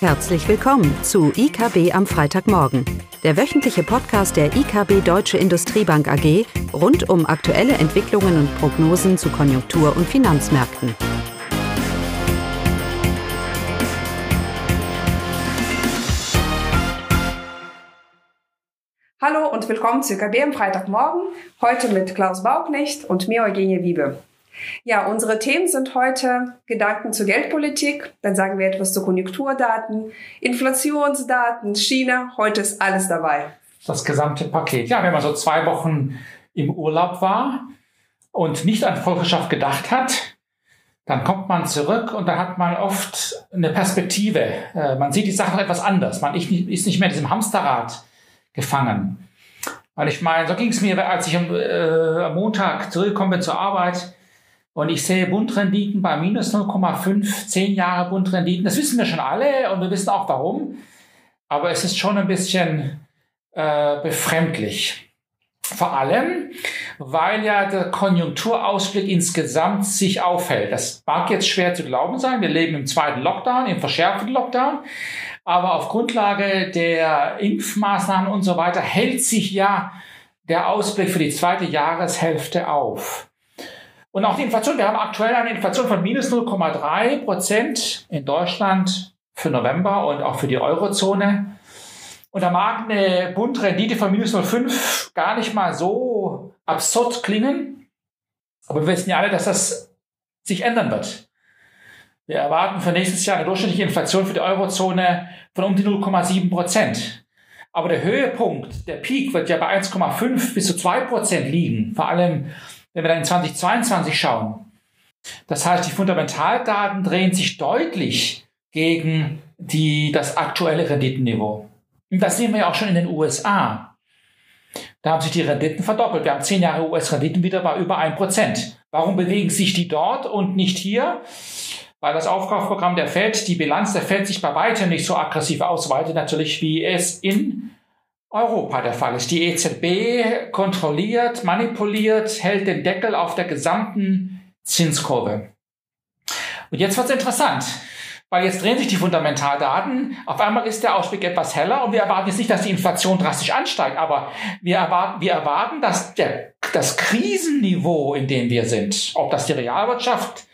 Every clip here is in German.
Herzlich willkommen zu IKB am Freitagmorgen, der wöchentliche Podcast der IKB Deutsche Industriebank AG rund um aktuelle Entwicklungen und Prognosen zu Konjunktur- und Finanzmärkten. Hallo und willkommen zu IKB am Freitagmorgen, heute mit Klaus Bauknecht und mir Eugenie Wiebe. Ja, unsere Themen sind heute Gedanken zur Geldpolitik, dann sagen wir etwas zu Konjunkturdaten, Inflationsdaten, China, heute ist alles dabei. Das gesamte Paket. Ja, wenn man so zwei Wochen im Urlaub war und nicht an Volkswirtschaft gedacht hat, dann kommt man zurück und dann hat man oft eine Perspektive. Äh, man sieht die Sachen etwas anders. Man ist nicht mehr in diesem Hamsterrad gefangen. Weil ich meine, so ging es mir, als ich äh, am Montag zurückgekommen bin zur Arbeit und ich sehe Bundrenditen bei minus 0,5, 10 Jahre Bundrenditen. Das wissen wir schon alle und wir wissen auch warum. Aber es ist schon ein bisschen äh, befremdlich. Vor allem, weil ja der Konjunkturausblick insgesamt sich aufhält. Das mag jetzt schwer zu glauben sein. Wir leben im zweiten Lockdown, im verschärften Lockdown. Aber auf Grundlage der Impfmaßnahmen und so weiter hält sich ja der Ausblick für die zweite Jahreshälfte auf. Und auch die Inflation, wir haben aktuell eine Inflation von minus 0,3 Prozent in Deutschland für November und auch für die Eurozone. Und da mag eine Bundrendite von minus 0,5 gar nicht mal so absurd klingen. Aber wir wissen ja alle, dass das sich ändern wird. Wir erwarten für nächstes Jahr eine durchschnittliche Inflation für die Eurozone von um die 0,7 Prozent. Aber der Höhepunkt, der Peak wird ja bei 1,5 bis zu 2 Prozent liegen. Vor allem wenn wir dann in 2022 schauen. Das heißt, die Fundamentaldaten drehen sich deutlich gegen die, das aktuelle Renditenniveau. Und das sehen wir ja auch schon in den USA. Da haben sich die Renditen verdoppelt. Wir haben zehn Jahre US-Renditen wieder bei über ein Prozent. Warum bewegen sich die dort und nicht hier? Weil das Aufkaufprogramm der Fed, die Bilanz der Fed sich bei weitem nicht so aggressiv ausweitet, natürlich wie es in Europa der Fall ist. Die EZB kontrolliert, manipuliert, hält den Deckel auf der gesamten Zinskurve. Und jetzt wird es interessant, weil jetzt drehen sich die Fundamentaldaten. Auf einmal ist der Ausblick etwas heller und wir erwarten jetzt nicht, dass die Inflation drastisch ansteigt, aber wir erwarten, wir erwarten dass der, das Krisenniveau, in dem wir sind, ob das die Realwirtschaft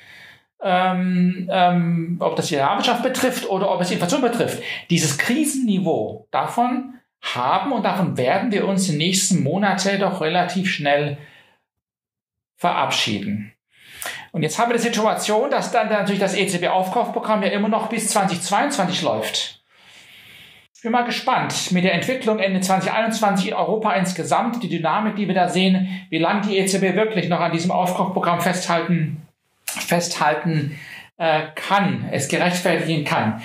ähm, ähm, ob das die Realwirtschaft betrifft oder ob es die Inflation betrifft. Dieses Krisenniveau, davon haben und davon werden wir uns in den nächsten Monaten doch relativ schnell verabschieden. Und jetzt haben wir die Situation, dass dann natürlich das EZB-Aufkaufprogramm ja immer noch bis 2022 läuft. Ich bin mal gespannt mit der Entwicklung Ende 2021 in Europa insgesamt, die Dynamik, die wir da sehen, wie lange die EZB wirklich noch an diesem Aufkaufprogramm festhalten, festhalten äh, kann, es gerechtfertigen kann.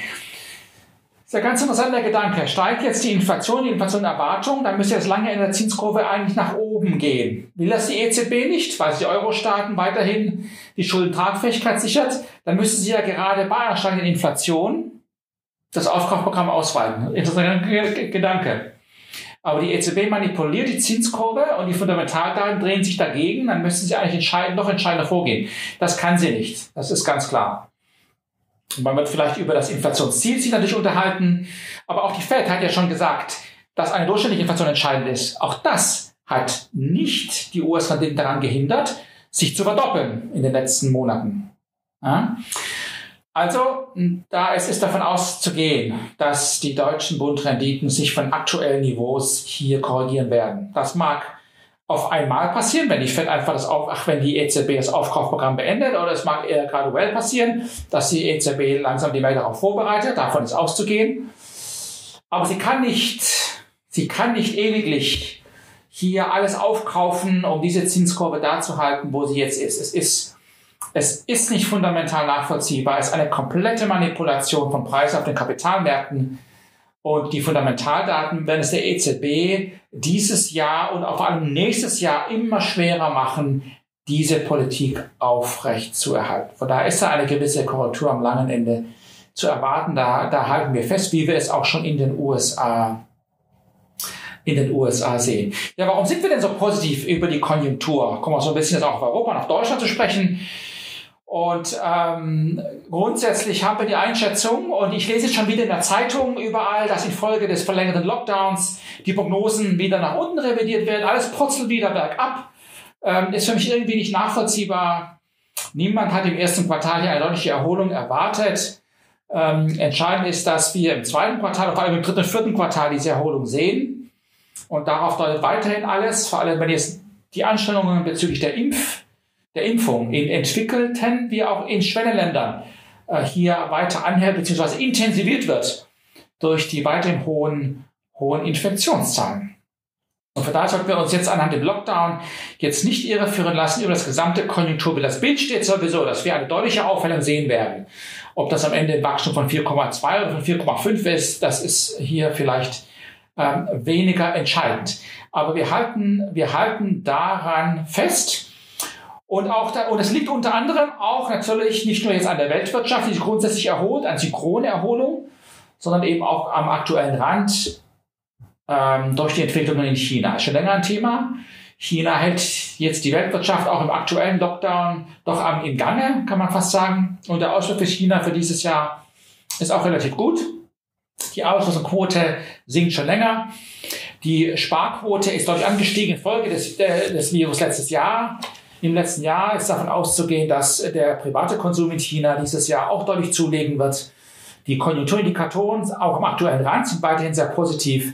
Das ist ein ganz interessanter Gedanke. Steigt jetzt die Inflation, die Inflationerwartung, dann müsste das lange in der Zinskurve eigentlich nach oben gehen. Will das die EZB nicht, weil sie die Euro-Staaten weiterhin die Schuldentragfähigkeit sichert, dann müsste sie ja gerade bei einer steigenden Inflation das Aufkaufprogramm ausweiten. Interessanter Gedanke. Aber die EZB manipuliert die Zinskurve und die Fundamentaldaten drehen sich dagegen, dann müsste sie eigentlich entscheidend, noch entscheidender vorgehen. Das kann sie nicht. Das ist ganz klar. Man wird vielleicht über das Inflationsziel sich natürlich unterhalten, aber auch die Fed hat ja schon gesagt, dass eine durchschnittliche Inflation entscheidend ist. Auch das hat nicht die US-Renditen daran gehindert, sich zu verdoppeln in den letzten Monaten. Ja? Also, da ist es davon auszugehen, dass die deutschen Bundrenditen sich von aktuellen Niveaus hier korrigieren werden. Das mag auf einmal passieren, wenn die Fed einfach das auf, ach, wenn die EZB das Aufkaufprogramm beendet, oder es mag eher graduell passieren, dass die EZB langsam die Welt darauf vorbereitet, davon ist auszugehen. Aber sie kann nicht, sie kann nicht ewiglich hier alles aufkaufen, um diese Zinskurve da zu halten, wo sie jetzt ist. Es ist, es ist nicht fundamental nachvollziehbar. Es ist eine komplette Manipulation von Preisen auf den Kapitalmärkten. Und die Fundamentaldaten werden es der EZB dieses Jahr und vor allem nächstes Jahr immer schwerer machen, diese Politik aufrecht zu erhalten. Von daher ist da eine gewisse Korrektur am langen Ende zu erwarten. Da, da halten wir fest, wie wir es auch schon in den USA in den USA sehen. Ja, warum sind wir denn so positiv über die Konjunktur? Kommen wir so ein bisschen jetzt auch auf Europa auf Deutschland zu sprechen. Und ähm, grundsätzlich haben wir die Einschätzung, und ich lese jetzt schon wieder in der Zeitung überall, dass infolge des verlängerten Lockdowns die Prognosen wieder nach unten revidiert werden. Alles purzelt wieder bergab. Ähm, ist für mich irgendwie nicht nachvollziehbar. Niemand hat im ersten Quartal hier eine deutliche Erholung erwartet. Ähm, entscheidend ist, dass wir im zweiten Quartal, vor allem im dritten und vierten Quartal diese Erholung sehen. Und darauf deutet weiterhin alles, vor allem wenn jetzt die Anstrengungen bezüglich der Impf der Impfung in entwickelten wie auch in Schwellenländern äh, hier weiter anhält bzw. intensiviert wird durch die weiterhin hohen, hohen Infektionszahlen. Und von daher sollten wir uns jetzt anhand dem Lockdown jetzt nicht irreführen lassen über das gesamte Konjunkturbild. Das Bild steht sowieso, dass wir eine deutliche Aufhellung sehen werden. Ob das am Ende ein Wachstum von 4,2 oder von 4,5 ist, das ist hier vielleicht ähm, weniger entscheidend. Aber wir halten, wir halten daran fest, und auch da, und es liegt unter anderem auch natürlich nicht nur jetzt an der Weltwirtschaft, die sich grundsätzlich erholt, an synchrone Erholung, sondern eben auch am aktuellen Rand ähm, durch die Entwicklungen in China. Ist schon länger ein Thema. China hält jetzt die Weltwirtschaft auch im aktuellen Lockdown doch am, im Gange, kann man fast sagen. Und der Ausblick für China für dieses Jahr ist auch relativ gut. Die Arbeitslosenquote sinkt schon länger. Die Sparquote ist deutlich angestiegen infolge des, des Virus letztes Jahr. Im letzten Jahr ist davon auszugehen, dass der private Konsum in China dieses Jahr auch deutlich zulegen wird. Die Konjunkturindikatoren auch im aktuellen Rand sind weiterhin sehr positiv.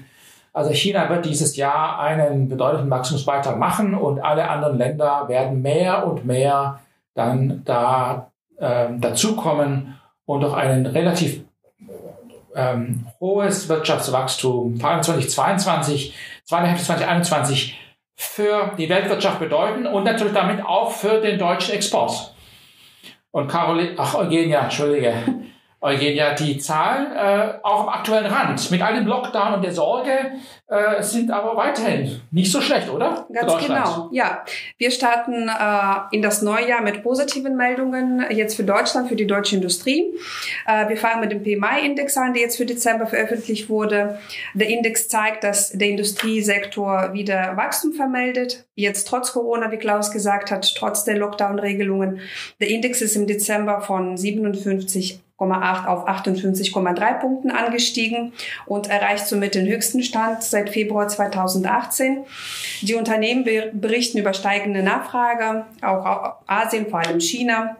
Also China wird dieses Jahr einen bedeutenden Wachstumsbeitrag machen und alle anderen Länder werden mehr und mehr dann da ähm, dazukommen und durch ein relativ ähm, hohes Wirtschaftswachstum, vor allem 2022, zweite Hälfte 2021 für die Weltwirtschaft bedeuten und natürlich damit auch für den deutschen Export. Und Caroline, ach Eugenia, Entschuldige, Eugenia, die Zahlen äh, auch am aktuellen Rand mit all dem Lockdown und der Sorge äh, sind aber weiterhin nicht so schlecht, oder? Ganz genau, ja. Wir starten äh, in das neue Jahr mit positiven Meldungen jetzt für Deutschland, für die deutsche Industrie. Äh, wir fangen mit dem PMI-Index an, der jetzt für Dezember veröffentlicht wurde. Der Index zeigt, dass der Industriesektor wieder Wachstum vermeldet. Jetzt trotz Corona, wie Klaus gesagt hat, trotz der Lockdown-Regelungen. Der Index ist im Dezember von 57 auf 58,3 Punkten angestiegen und erreicht somit den höchsten Stand seit Februar 2018. Die Unternehmen berichten über steigende Nachfrage, auch Asien, vor allem China.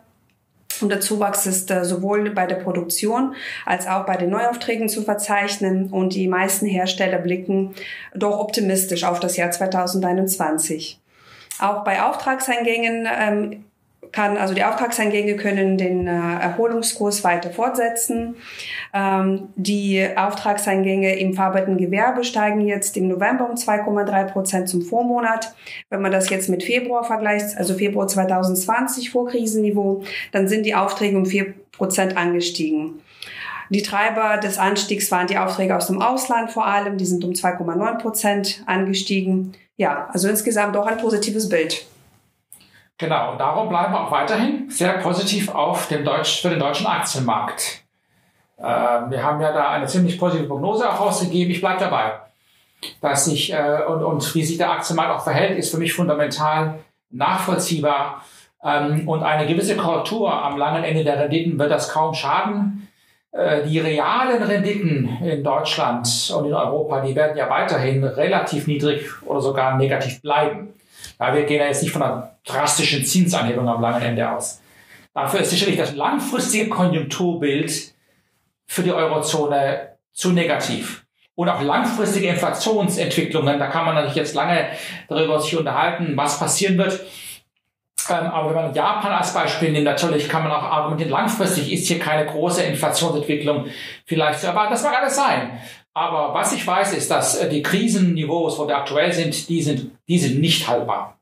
Und der Zuwachs ist äh, sowohl bei der Produktion als auch bei den Neuaufträgen zu verzeichnen. Und die meisten Hersteller blicken doch optimistisch auf das Jahr 2021. Auch bei Auftragseingängen ähm, kann, also die Auftragseingänge können den äh, Erholungskurs weiter fortsetzen. Ähm, die Auftragseingänge im verarbeitenden Gewerbe steigen jetzt im November um 2,3 Prozent zum Vormonat. Wenn man das jetzt mit Februar vergleicht, also Februar 2020 vor Krisenniveau, dann sind die Aufträge um 4 Prozent angestiegen. Die Treiber des Anstiegs waren die Aufträge aus dem Ausland vor allem, die sind um 2,9 Prozent angestiegen. Ja, also insgesamt doch ein positives Bild. Genau, und darum bleiben wir auch weiterhin sehr positiv auf dem Deutsch, für den deutschen Aktienmarkt. Äh, wir haben ja da eine ziemlich positive Prognose auch rausgegeben. Ich bleibe dabei. Dass sich, äh, und, und wie sich der Aktienmarkt auch verhält, ist für mich fundamental nachvollziehbar. Ähm, und eine gewisse Korrektur am langen Ende der Renditen wird das kaum schaden. Äh, die realen Renditen in Deutschland und in Europa, die werden ja weiterhin relativ niedrig oder sogar negativ bleiben. Ja, wir gehen ja jetzt nicht von einer drastischen Zinsanhebung am langen Ende aus. Dafür ist sicherlich das langfristige Konjunkturbild für die Eurozone zu negativ. Und auch langfristige Inflationsentwicklungen, da kann man natürlich jetzt lange darüber sich unterhalten, was passieren wird. Ähm, aber wenn man Japan als Beispiel nimmt, natürlich kann man auch argumentieren, langfristig ist hier keine große Inflationsentwicklung vielleicht zu erwarten. Das mag alles sein. Aber was ich weiß, ist, dass äh, die Krisenniveaus, wo wir aktuell sind, die sind, die sind nicht haltbar.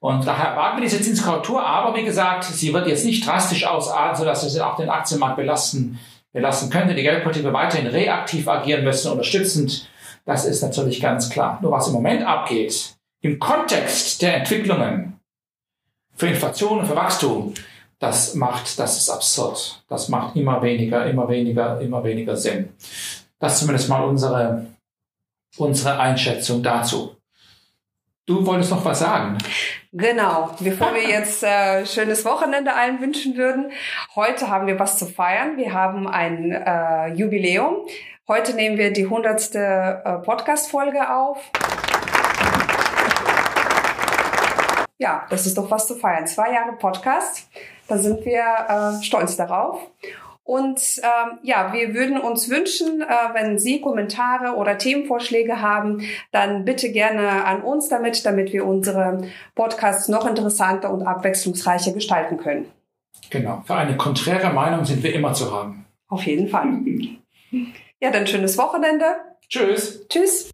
Und daher erwarten wir diese Zinskorrektur, aber wie gesagt, sie wird jetzt nicht drastisch ausarten, sodass sie auch den Aktienmarkt belasten, belasten könnte. Die Geldpolitik wird weiterhin reaktiv agieren müssen, unterstützend. Das ist natürlich ganz klar. Nur was im Moment abgeht, im Kontext der Entwicklungen für Inflation und für Wachstum, das macht, das ist absurd. Das macht immer weniger, immer weniger, immer weniger Sinn. Das ist zumindest mal unsere, unsere Einschätzung dazu. Du wolltest noch was sagen. Genau, bevor wir jetzt äh, schönes Wochenende allen wünschen würden, heute haben wir was zu feiern. Wir haben ein äh, Jubiläum. Heute nehmen wir die hundertste äh, Podcast-Folge auf. Ja, das ist doch was zu feiern. Zwei Jahre Podcast, da sind wir äh, stolz darauf. Und ähm, ja, wir würden uns wünschen, äh, wenn Sie Kommentare oder Themenvorschläge haben, dann bitte gerne an uns damit, damit wir unsere Podcasts noch interessanter und abwechslungsreicher gestalten können. Genau. Für eine konträre Meinung sind wir immer zu haben. Auf jeden Fall. Ja, dann schönes Wochenende. Tschüss. Tschüss.